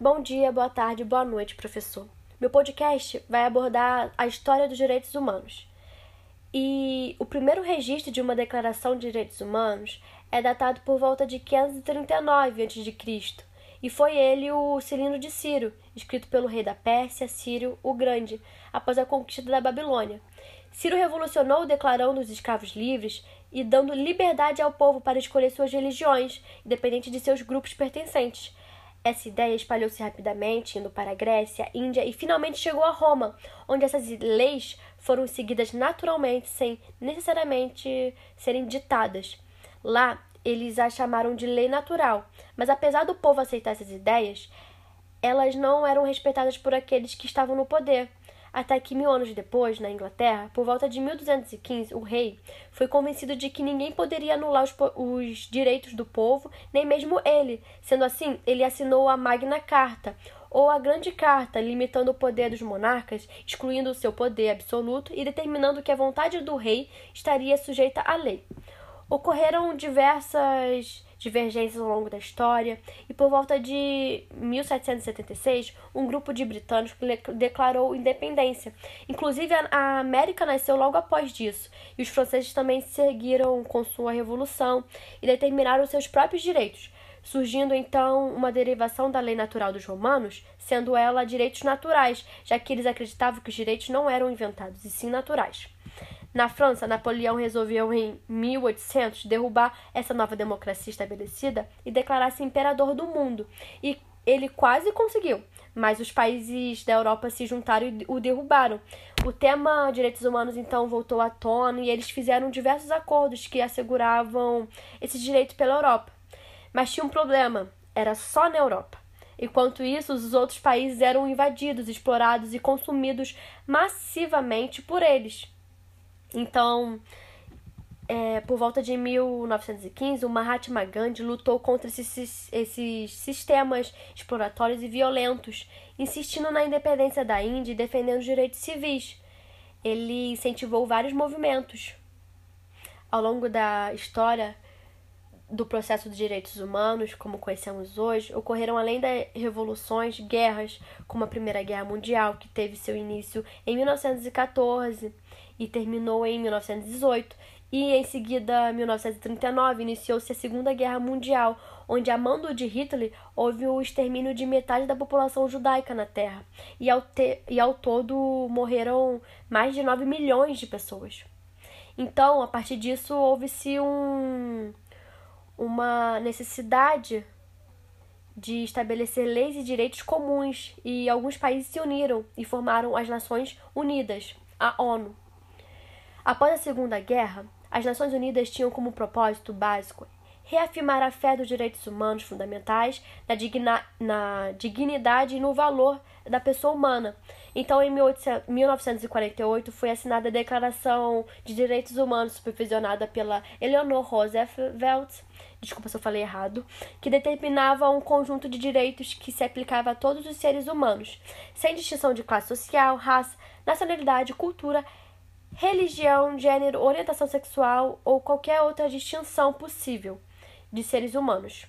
Bom dia, boa tarde, boa noite, professor. Meu podcast vai abordar a história dos direitos humanos. E o primeiro registro de uma declaração de direitos humanos é datado por volta de 539 a.C. E foi ele o Cilindro de Ciro, escrito pelo rei da Pérsia, Círio o Grande, após a conquista da Babilônia. Ciro revolucionou declarando os escravos livres e dando liberdade ao povo para escolher suas religiões, independente de seus grupos pertencentes. Essa ideia espalhou-se rapidamente, indo para a Grécia, Índia e finalmente chegou a Roma, onde essas leis foram seguidas naturalmente, sem necessariamente serem ditadas. Lá, eles a chamaram de lei natural, mas apesar do povo aceitar essas ideias, elas não eram respeitadas por aqueles que estavam no poder. Até que mil anos depois, na Inglaterra, por volta de 1215, o rei foi convencido de que ninguém poderia anular os, os, direitos do povo, nem mesmo ele. Sendo assim, ele assinou a Magna Carta, ou a Grande Carta, limitando o poder dos monarcas, excluindo o seu poder absoluto e determinando que a vontade do rei estaria sujeita à lei. Ocorreram diversas divergências ao longo da história, e por volta de 1776, um grupo de britânicos declarou independência. Inclusive, a América nasceu logo após disso, e os franceses também seguiram com sua revolução e determinaram seus próprios direitos, surgindo então uma derivação da lei natural dos romanos, sendo ela direitos naturais, já que eles acreditavam que os direitos não eram inventados, e sim naturais. Na França, Napoleão resolveu em 1800 derrubar essa nova democracia estabelecida e declarar-se imperador do mundo. E ele quase conseguiu, mas os países da Europa se juntaram e o derrubaram. O tema direitos humanos então voltou à tona e eles fizeram diversos acordos que asseguravam esse direito pela Europa. Mas tinha um problema, era só na Europa. Enquanto isso, os outros países eram invadidos, explorados e consumidos massivamente por eles. Então, é, por volta de 1915, o Mahatma Gandhi lutou contra esses, esses sistemas exploratórios e violentos, insistindo na independência da Índia e defendendo os direitos civis. Ele incentivou vários movimentos. Ao longo da história do processo de direitos humanos, como conhecemos hoje, ocorreram além das revoluções, guerras, como a Primeira Guerra Mundial, que teve seu início em 1914 e terminou em 1918, e em seguida, 1939, iniciou-se a Segunda Guerra Mundial, onde, a mando de Hitler, houve o extermínio de metade da população judaica na Terra, e ao, te, e ao todo morreram mais de 9 milhões de pessoas. Então, a partir disso, houve-se um, uma necessidade de estabelecer leis e direitos comuns, e alguns países se uniram e formaram as Nações Unidas, a ONU. Após a Segunda Guerra, as Nações Unidas tinham como propósito básico reafirmar a fé dos direitos humanos fundamentais, na, digna, na dignidade e no valor da pessoa humana. Então, em 1948, foi assinada a Declaração de Direitos Humanos, supervisionada pela Eleanor Roosevelt, desculpa se eu falei errado, que determinava um conjunto de direitos que se aplicava a todos os seres humanos, sem distinção de classe social, raça, nacionalidade, cultura, religião, gênero, orientação sexual ou qualquer outra distinção possível de seres humanos.